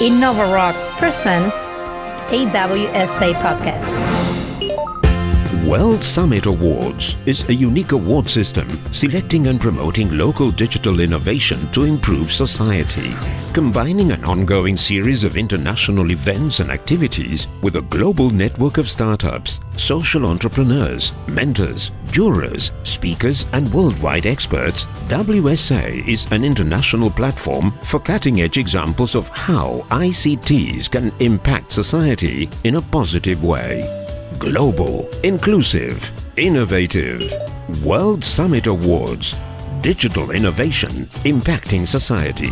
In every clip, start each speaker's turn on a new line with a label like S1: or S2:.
S1: InnovaRock presents AWSA Podcast.
S2: World Summit Awards is a unique award system selecting and promoting local digital innovation to improve society, combining an ongoing series of international events and activities with a global network of startups, social entrepreneurs, mentors, jurors, speakers, and worldwide experts. WSA is an international platform for cutting edge examples of how ICTs can impact society in a positive way global, inclusive, innovative. World Summit Awards. Digital innovation impacting society.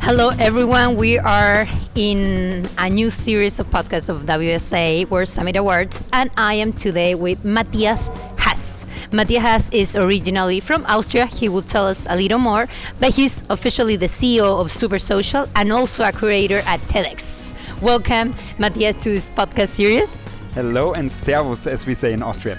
S1: Hello, everyone. We are in a new series of podcasts of WSA World Summit Awards, and I am today with Mathias Haas. Mathias Haas is originally from Austria. He will tell us a little more, but he's officially the CEO of Super Social and also a curator at TEDx. Welcome, Mathias, to this podcast series.
S3: Hello and servus, as we say in Austria.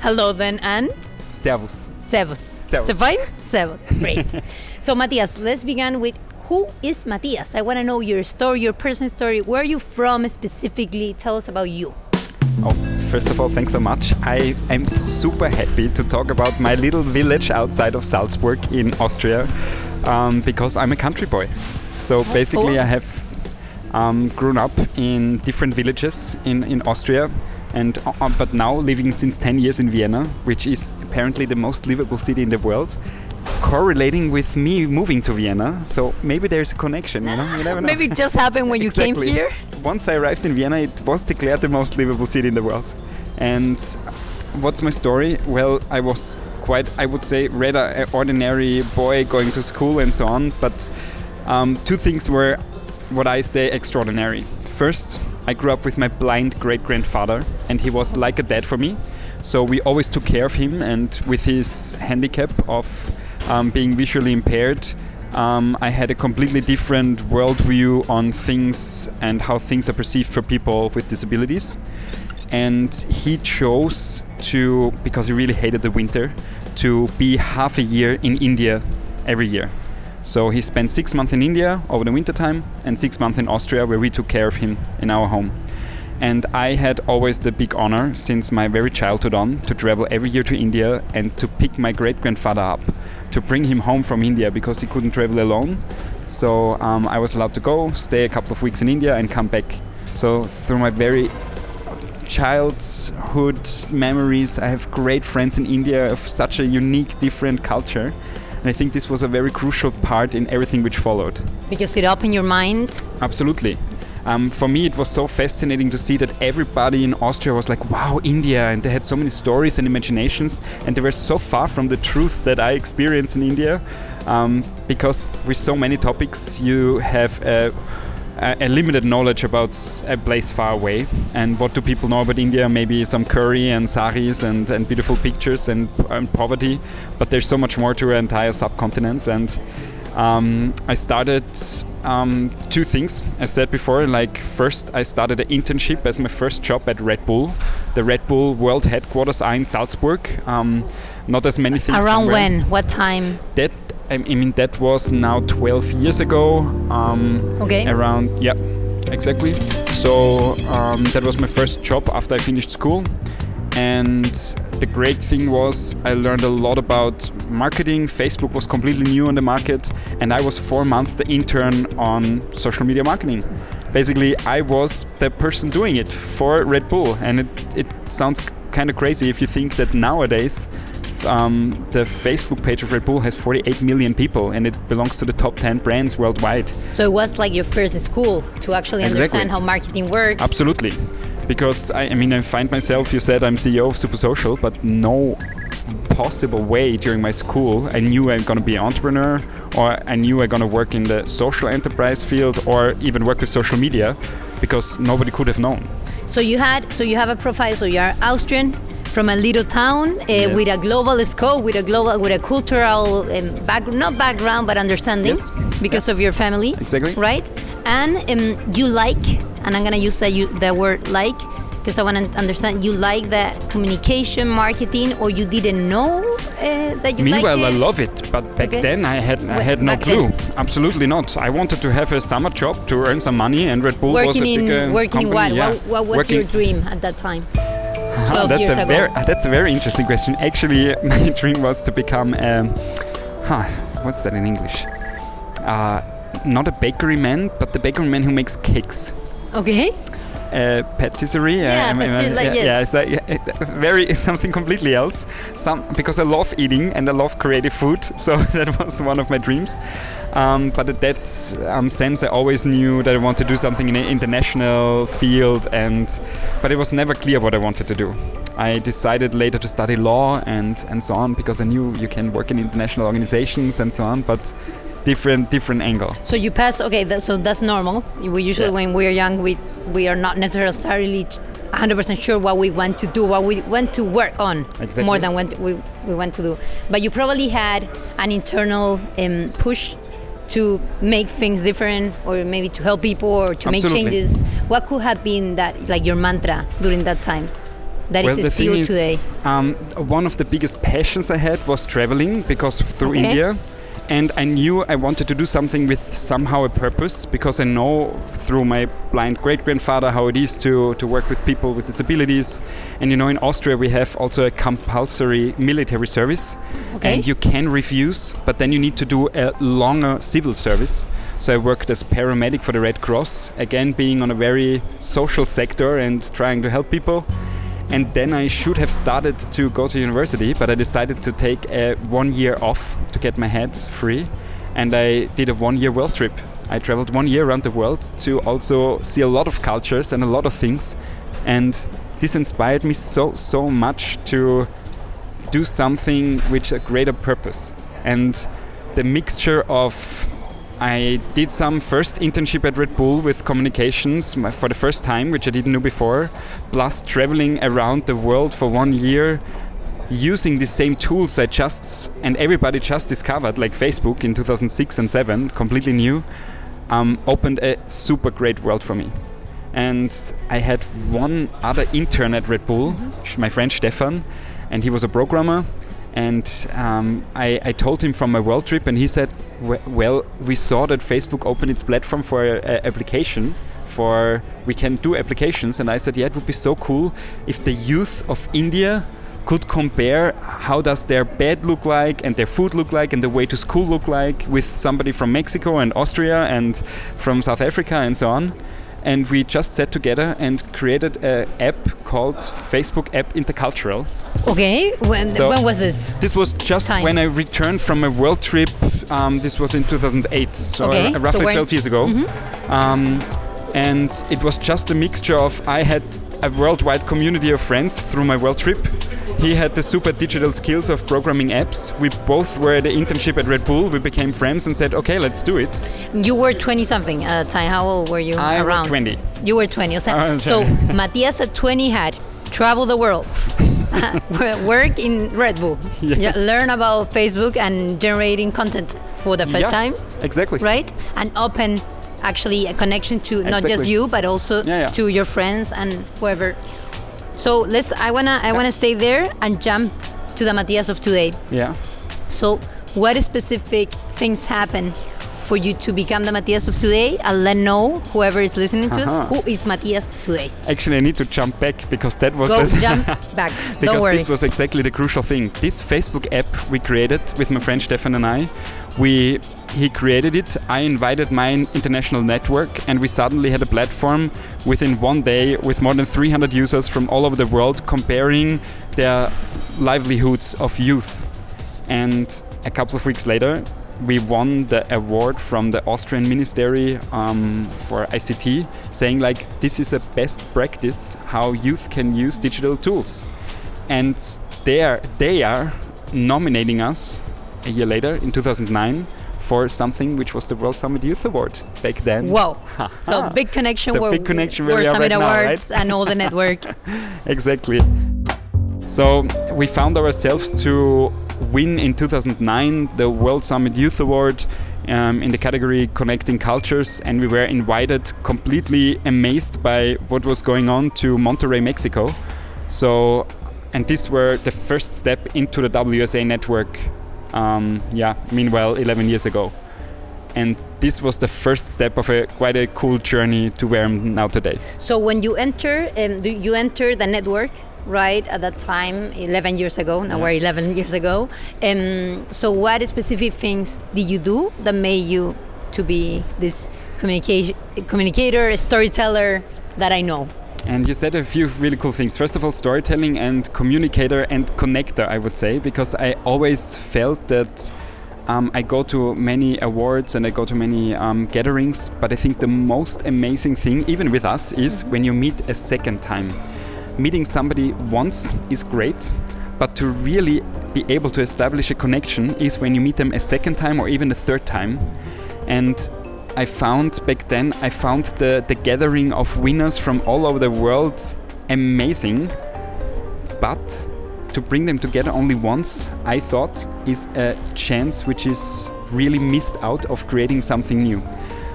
S1: Hello, then, and
S3: servus.
S1: Servus.
S3: Servus.
S1: Fine? Servus. Great. so, Mathias, let's begin with who is Mathias? I want to know your story, your personal story. Where are you from specifically? Tell us about you.
S3: Oh, first of all, thanks so much. I am super happy to talk about my little village outside of Salzburg in Austria um, because I'm a country boy. So basically, I have um, grown up in different villages in, in Austria and uh, but now living since 10 years in Vienna, which is apparently the most livable city in the world. Correlating with me moving to Vienna, so maybe there's a connection. You know, you never know.
S1: maybe it just happened when you
S3: exactly.
S1: came here.
S3: Once I arrived in Vienna, it was declared the most livable city in the world. And what's my story? Well, I was quite, I would say, rather ordinary boy going to school and so on. But um, two things were what I say extraordinary. First, I grew up with my blind great grandfather, and he was like a dad for me. So we always took care of him, and with his handicap of um, being visually impaired, um, I had a completely different worldview on things and how things are perceived for people with disabilities. And he chose to, because he really hated the winter, to be half a year in India every year. So he spent six months in India over the winter time and six months in Austria, where we took care of him in our home. And I had always the big honor since my very childhood on to travel every year to India and to pick my great grandfather up, to bring him home from India because he couldn't travel alone. So um, I was allowed to go, stay a couple of weeks in India, and come back. So through my very childhood memories, I have great friends in India of such a unique, different culture and I think this was a very crucial part in everything which followed.
S1: Because it opened your mind?
S3: Absolutely. Um, for me, it was so fascinating to see that everybody in Austria was like, wow, India, and they had so many stories and imaginations, and they were so far from the truth that I experienced in India. Um, because with so many topics, you have a a, limited knowledge about a place far away. And what do people know about India? Maybe some curry and saris and, and beautiful pictures and, and poverty. But there's so much more to an entire subcontinent. And um, I started um, two things. I said before, like first I started an internship as my first job at Red Bull. The Red Bull world headquarters are in Salzburg. Um, not as many things.
S1: Around
S3: somewhere.
S1: when? What time?
S3: That I mean, that was now 12 years ago. Um,
S1: okay.
S3: Around, yeah, exactly. So um, that was my first job after I finished school. And the great thing was I learned a lot about marketing. Facebook was completely new on the market, and I was four months the intern on social media marketing. Basically, I was the person doing it for Red Bull, and it, it sounds kind of crazy if you think that nowadays um, the Facebook page of Red Bull has 48 million people and it belongs to the top 10 brands worldwide.
S1: So it was like your first school to actually
S3: exactly.
S1: understand how marketing works.
S3: Absolutely. Because I, I mean, I find myself, you said I'm CEO of Super Social, but no possible way during my school I knew I'm going to be an entrepreneur or I knew I'm going to work in the social enterprise field or even work with social media because nobody could have known.
S1: So you had so you have a profile so you're Austrian from a little town uh,
S3: yes.
S1: with a global scope, with a global, with a cultural um, back, not background, but understanding
S3: yes.
S1: because
S3: yeah.
S1: of your family.
S3: Exactly.
S1: Right, and um, you like, and I'm gonna use that you the word like because I want to understand. You like that communication, marketing, or you didn't know uh, that you
S3: Meanwhile,
S1: like
S3: I love it, but back
S1: Okay.
S3: then I had I had no
S1: back then?
S3: clue. Absolutely not. I wanted to have a summer job to earn some money, and Red Bull was a
S1: working
S3: big
S1: in
S3: uh,
S1: working in what?
S3: yeah.
S1: what? What was
S3: Working-
S1: your dream at that time?
S3: Ah,
S1: 12
S3: that's a
S1: ago.
S3: very uh, that's a very interesting question. Actually, my dream was to become um, huh, what's that in English? Uh, not a bakery man, but the bakery man who makes cakes.
S1: Okay.
S3: Uh, patisserie.
S1: Yeah, pastil- like,
S3: yeah,
S1: yes.
S3: yeah, it's like, very something completely else. Some because I love eating and I love creative food, so that was one of my dreams. Um, but in that um, sense, I always knew that I want to do something in an international field, and but it was never clear what I wanted to do. I decided later to study law and and so on because I knew you can work in international organizations and so on, but different different angle.
S1: So you pass. Okay, that, so that's normal. We usually,
S3: Yeah.
S1: when we're young, we we are not necessarily 100% sure what we want to do, what we want to work on,
S3: Exactly.
S1: more than what we we want to do. But you probably had an internal um, push to make things different, or maybe to help people, or to make changes. What could have been that, like your mantra during that time? That is
S3: well, the
S1: still
S3: thing is,
S1: today.
S3: Um, one of the biggest passions I had was traveling because through
S1: Okay.
S3: India. And I knew I wanted to do something with somehow a purpose because I know through my blind great grandfather how it is to, to work with people with disabilities. And you know, in Austria, we have also a compulsory military service.
S1: Okay.
S3: And you can refuse, but then you need to do a longer civil service. So I worked as paramedic for the Red Cross, again, being on a very social sector and trying to help people. And then I should have started to go to university, but I decided to take a one year off to get my head free. And I did a one year world trip. I traveled one year around the world to also see a lot of cultures and a lot of things. And this inspired me so, so much to do something with a greater purpose. And the mixture of I did some first internship at Red Bull with communications for the first time, which I didn't know before, plus traveling around the world for one year using the same tools I just and everybody just discovered, like Facebook in 2006 and 7, completely new, um, opened a super great world for me. And I had one other intern at Red Bull, sh- my friend Stefan, and he was a programmer. And um, I, I told him from my world trip, and he said, "Well, we saw that Facebook opened its platform for a, application for we can do applications." And I said, "Yeah, it would be so cool if the youth of India could compare how does their bed look like and their food look like and the way to school look like with somebody from Mexico and Austria and from South Africa and so on." And we just sat together and created an app called Facebook App Intercultural.
S1: Okay. When
S3: So-
S1: when was this?
S3: This was just
S1: Time.
S3: when I returned from a world trip. Um, this was in 2008, so
S1: Okay,
S3: uh,
S1: so
S3: roughly
S1: when-
S3: 12 years ago. Um, and it was just a mixture of I had a worldwide community of friends through my world trip. He had the super digital skills of programming apps. We both were at the internship at Red Bull. We became friends and said, "Okay, let's do it."
S1: You were 20 something uh, the time. How old were you?
S3: I was
S1: around?
S3: 20.
S1: You were 20. O sea, so
S3: 20.
S1: Matías at 20 had traveled the world, work in Red Bull,
S3: Yes.
S1: yeah, learn about Facebook and generating content for the first
S3: Yeah,
S1: time,
S3: Exactly.
S1: right? And open actually a connection to not just you, but also
S3: yeah.
S1: to your friends and whoever. So let's. I wanna. I wanna stay there and jump to the Matías of today.
S3: Yeah.
S1: So, what specific things happen for you to become the Matias of today? And let know whoever is listening to
S3: Uh-huh.
S1: us who is Matias today.
S3: Actually, I need to jump back because that was
S1: Go
S3: the
S1: jump back.
S3: because this was exactly the crucial thing. This Facebook app we created with my friend Stefan and I, we he created it. I invited my international network, and we suddenly had a platform within one day with more than 300 users from all over the world comparing their livelihoods of youth. And a couple of weeks later, we won the award from the Austrian Ministry um, for ICT, saying like this is a best practice how youth can use digital tools. And they are, they are nominating us a year later in 2009 for something which was the World Summit Youth Award back then.
S1: Whoa. so big connection where
S3: big connection where
S1: where Summit
S3: right now,
S1: Awards and all the network.
S3: exactly. So we found ourselves to win in 2009 the World Summit Youth Award um, in the category Connecting Cultures, and we were invited completely amazed by what was going on to Monterrey, Mexico. So and these were the first step into the WSA network. Um, yeah, meanwhile, 11 years ago. And this was the first step of a quite a cool journey to where I'm now today.
S1: So when you enter, um, do you enter the network right at that time 11 years ago now yeah. we're 11 years ago um, so what specific things did you do that made you to be this communication communicator a storyteller that i know
S3: and you said a few really cool things. First of all, storytelling and communicator and connector, I would say, because I always felt that um, I go to many awards and I go to many um, gatherings, but I think the most amazing thing, even with us, is when you meet a second time. Meeting somebody once is great, but to really be able to establish a connection is when you meet them a second time or even a third time. And I found back then, I found the, the gathering of winners from all over the world amazing. But to bring them together only once, I thought, is a chance which is really missed out of creating something new.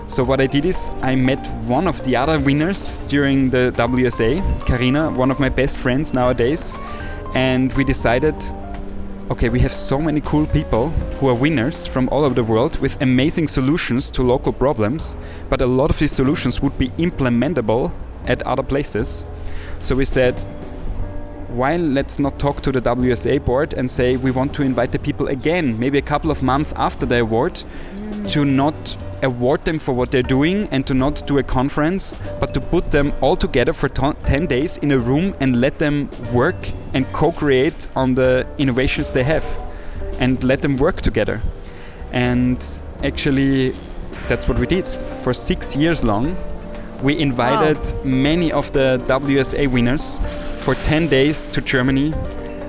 S3: So what I did is I met one of the other winners during the WSA, Karina, one of my best friends nowadays, and we decided okay, we have so many cool people who are winners from all over the world with amazing solutions to local problems, but a lot of these solutions would be implementable at other places. So we said, why let's not talk to the WSA board and say we want to invite the people again, maybe a couple of months after the award, mm. to not award them for what they're doing and to not do a conference, but to put them all together for 10 days in a room and let them work and co create on the innovations they have and let them work together. And actually, that's what we did. For six years long, we invited wow. many of the WSA winners for 10 days to Germany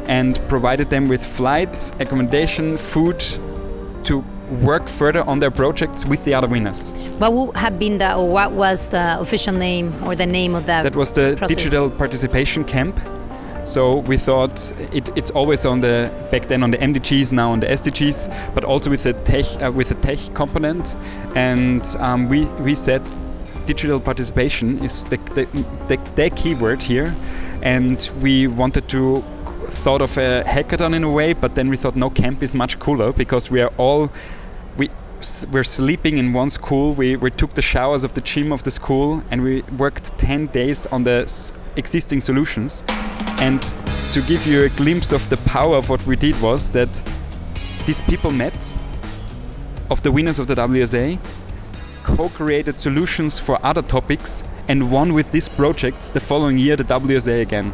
S3: and provided them with flights, accommodation, food to work further on their projects with the other winners.
S1: What would have been the, or what was the official name or the name of that?
S3: That was the process? Digital Participation Camp. So we thought it, it's always on the back then on the MDGs, now on the SDGs, but also with the tech uh, with the tech component. And um, we we said digital participation is the, the, the, the keyword here, and we wanted to thought of a hackathon in a way, but then we thought no, camp is much cooler because we are all we we're sleeping in one school. We, we took the showers of the gym of the school and we worked 10 days on the existing solutions. And to give you a glimpse of the power of what we did was that these people met of the winners of the WSA, co-created solutions for other topics and won with these projects the following year the WSA again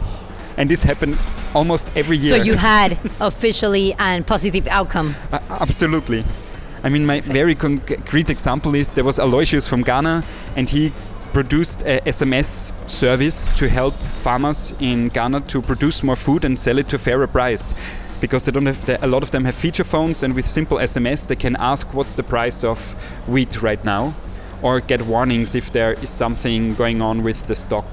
S3: and this happened almost every year.
S1: So you had officially and positive outcome.
S3: Uh, absolutely. I mean, my very concrete example is there was Aloysius from Ghana, and he produced a SMS service to help farmers in Ghana to produce more food and sell it to a fairer price. Because they don't have the, a lot of them have feature phones, and with simple SMS, they can ask what's the price of wheat right now, or get warnings if there is something going on with the stock.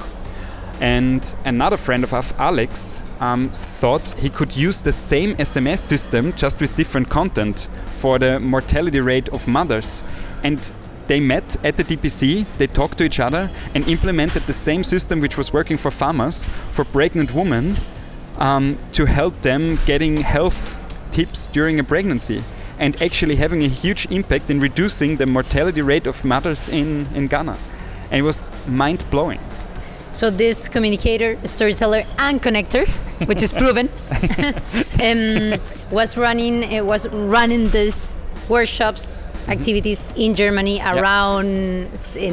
S3: And another friend of Alex, um, thought he could use the same SMS system just with different content for the mortality rate of mothers. And they met at the DPC, they talked to each other, and implemented the same system which was working for farmers for pregnant women um, to help them getting health tips during a pregnancy and actually having a huge impact in reducing the mortality rate of mothers in, in Ghana. And it was mind blowing.
S1: So this communicator, storyteller, and connector, which is proven, um, was running uh, was running these workshops. Activities in Germany around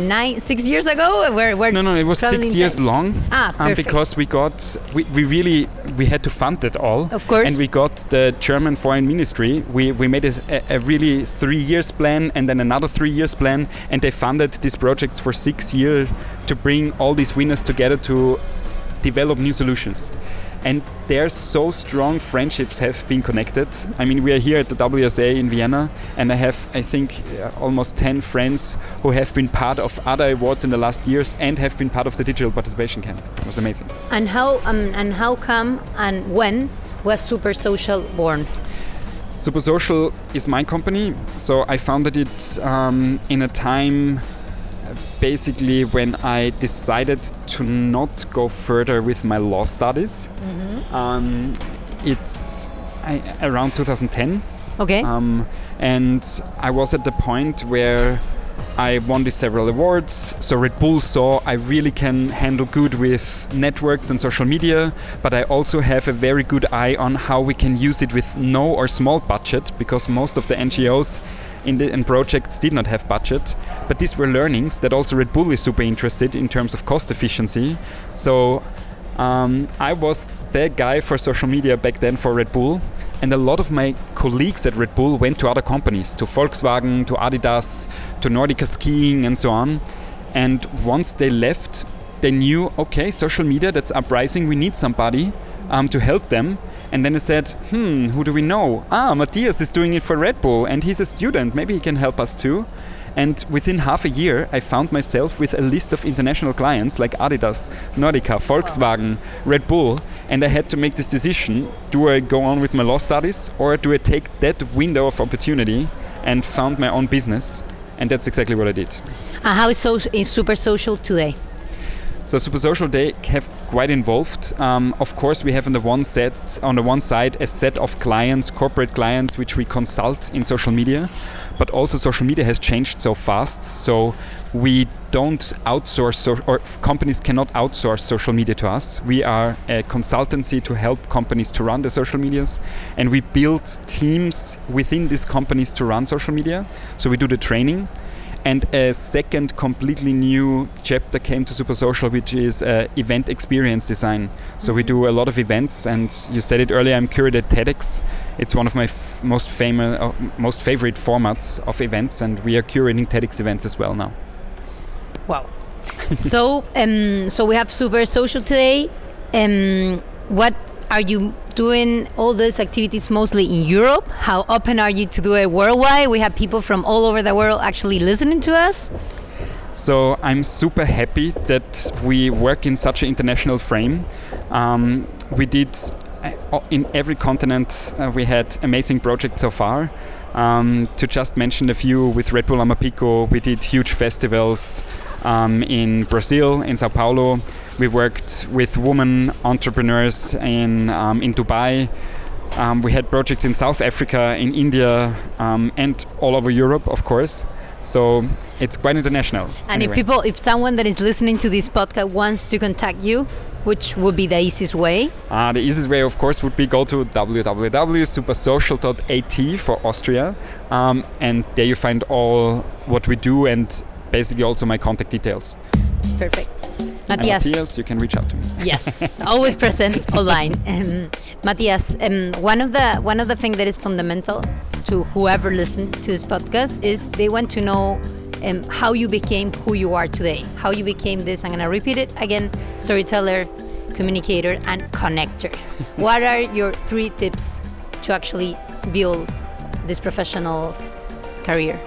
S1: nine, six years ago. Where, where
S3: no, no, it was six years long.
S1: Ah, um,
S3: because we got, we, we really, we had to fund it all.
S1: Of course.
S3: And we got the German Foreign Ministry. We, we made a, a really three years plan and then another three years plan, and they funded these projects for six years to bring all these winners together to develop new solutions and there so strong friendships have been connected. I mean, we are here at the WSA in Vienna, and I have, I think, uh, almost 10 friends who have been part of other awards in the last years and have been part of the digital participation camp. It was amazing.
S1: And how um, and how come and when was Super Social born?
S3: Super Social is my company, so I founded it um, in a time basically when I decided to not go further with my law studies. Um, it's I, around 2010.
S1: Okay.
S3: Um, and I was at the point where I won these several awards. So Red Bull saw I really can handle good with networks and social media, but I also have a very good eye on how we can use it with no or small budget because most of the NGOs in the and projects did not have budget. But these were learnings that also Red Bull is super interested in terms of cost efficiency. So um, I was the guy for social media back then for Red Bull. And a lot of my colleagues at Red Bull went to other companies, to Volkswagen, to Adidas, to Nordica Skiing, and so on. And once they left, they knew, okay, social media, that's uprising, we need somebody um, to help them. And then I said, hmm, who do we know? Ah, Mathias is doing it for Red Bull, and he's a student, maybe he can help us too. And within half a year, I found myself with a list of international clients like Adidas, Nordica, Volkswagen, Red Bull. And I had to make this decision do I go on with my law studies or do I take that window of opportunity and found my own business? And that's exactly what I did.
S1: Uh, how is, so, is Super Social today?
S3: So Super Social they have quite involved. Um, of course, we have on the one set, on the one side, a set of clients, corporate clients, which we consult in social media. But also, social media has changed so fast. So we don't outsource, so, or companies cannot outsource social media to us. We are a consultancy to help companies to run the social medias, and we build teams within these companies to run social media. So we do the training and a second completely new chapter came to Super Social, which is uh, event experience design. So we do a lot of events, and you said it earlier. I'm curated at TEDx. It's one of my f- most famous, uh, most favorite formats of events, and we are curating TEDx events as well now.
S1: Wow. so, um, so we have Super Social today. Um, what are you doing all those activities mostly in Europe? How open are you to do it worldwide? We have people from all over the world actually listening to us.
S3: So I'm super happy that we work in such an international frame. Um, we did uh, in every continent. Uh, we had amazing projects so far. Um, to just mention a few, with Red Bull Amaphiko, we did huge festivals um, in Brazil, in Sao Paulo. We worked with women entrepreneurs in, um, in Dubai. Um, we had projects in South Africa, in India, um, and all over Europe, of course. So it's quite international.
S1: And
S3: anyway.
S1: if people, if someone that is listening to this podcast wants to contact you, which would be the easiest way?
S3: Uh, the easiest way, of course, would be go to www.supersocial.at for Austria, um, and there you find all what we do and basically also my contact details.
S1: Perfect. Mathias.
S3: Mathias, you can reach out to me.
S1: Yes, always present online. Um, Mathias, um, one of the one of the things that is fundamental to whoever listened to this podcast is they want to know um, how you became who you are today. How you became this. I'm gonna repeat it again: storyteller, communicator, and connector. what are your three tips to actually build this professional career?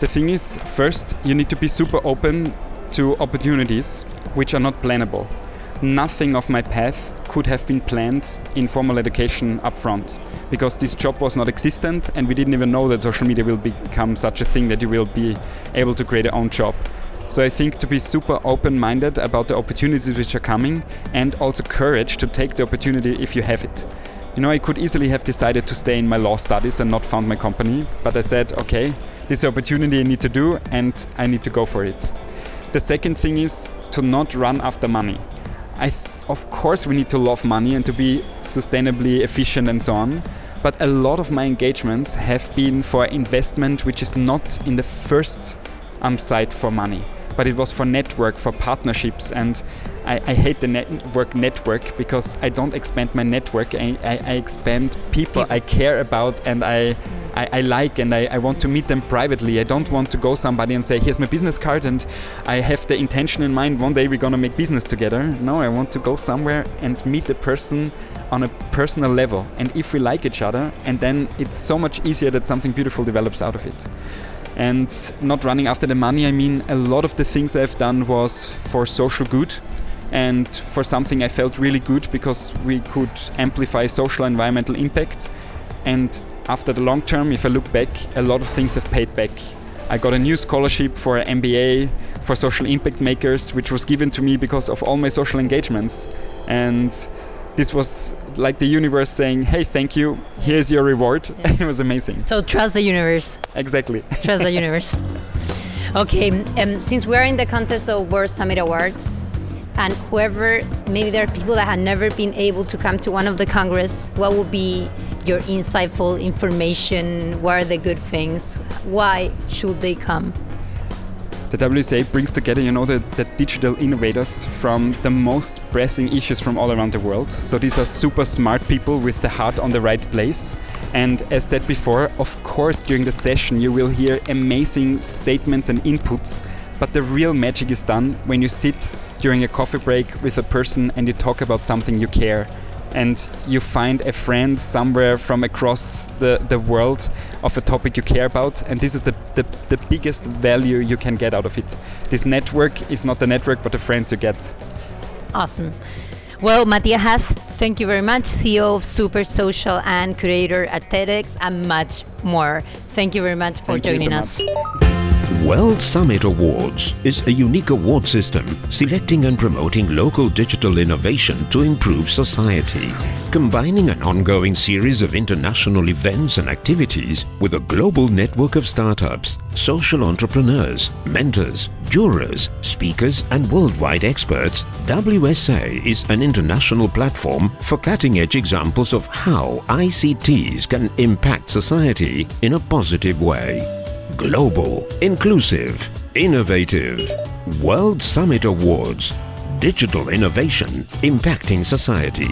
S3: The thing is, first, you need to be super open to opportunities which are not plannable. Nothing of my path could have been planned in formal education up front because this job was not existent and we didn't even know that social media will become such a thing that you will be able to create your own job. So I think to be super open minded about the opportunities which are coming and also courage to take the opportunity if you have it. You know, I could easily have decided to stay in my law studies and not found my company, but I said, okay, this is opportunity I need to do and I need to go for it. The second thing is to not run after money. I th- of course we need to love money and to be sustainably efficient and so on, but a lot of my engagements have been for investment which is not in the first um, side for money, but it was for network, for partnerships, and I, I hate the network network because I don't expand my network. I, I, I expand people I care about and I I, I, like and I, I, want to meet them privately. I don't want to go somebody and say, here's my business card and I have the intention in mind one day we're gonna make business together. No, I want to go somewhere and meet the person on a personal level. And if we like each other, and then it's so much easier that something beautiful develops out of it. And not running after the money, I mean, a lot of the things I've done was for social good and for something I felt really good because we could amplify social environmental impact. And after the long term, if I look back, a lot of things have paid back. I got a new scholarship for MBA for social impact makers, which was given to me because of all my social engagements. And this was like the universe saying, "Hey, thank you. Here's your reward." it was amazing.
S1: So trust the universe.
S3: Exactly.
S1: Trust the universe. Okay, um, since we're in the contest of World Summit Awards, and whoever maybe there are people that have never been able to come to one of the congress, what would be your insightful information? What are the good things? Why should they come?
S3: the WSA brings together, you know, the, the digital innovators from the most pressing issues from all around the world. So these are super smart people with the heart on the right place. And as said before, of course, during the session you will hear amazing statements and inputs. But the real magic is done when you sit during a coffee break with a person and you talk about something you care and you find a friend somewhere from across the, the world of a topic you care about and this is the, the, the biggest value you can get out of it this network is not the network but the friends you get
S1: awesome well, Mathias Haas, thank you very much, CEO of Super Social and curator at TEDx, and much more. Thank you very much for
S3: Thank
S1: joining
S3: so
S1: us.
S3: much.
S2: World Summit Awards is a unique award system selecting and promoting local digital innovation to improve society, combining an ongoing series of international events and activities with a global network of startups, social entrepreneurs, mentors, jurors, speakers, and worldwide experts. WSA is an international platform for cutting edge examples of how ICTs can impact society in a positive way global, inclusive, innovative. World Summit Awards. Digital innovation impacting society.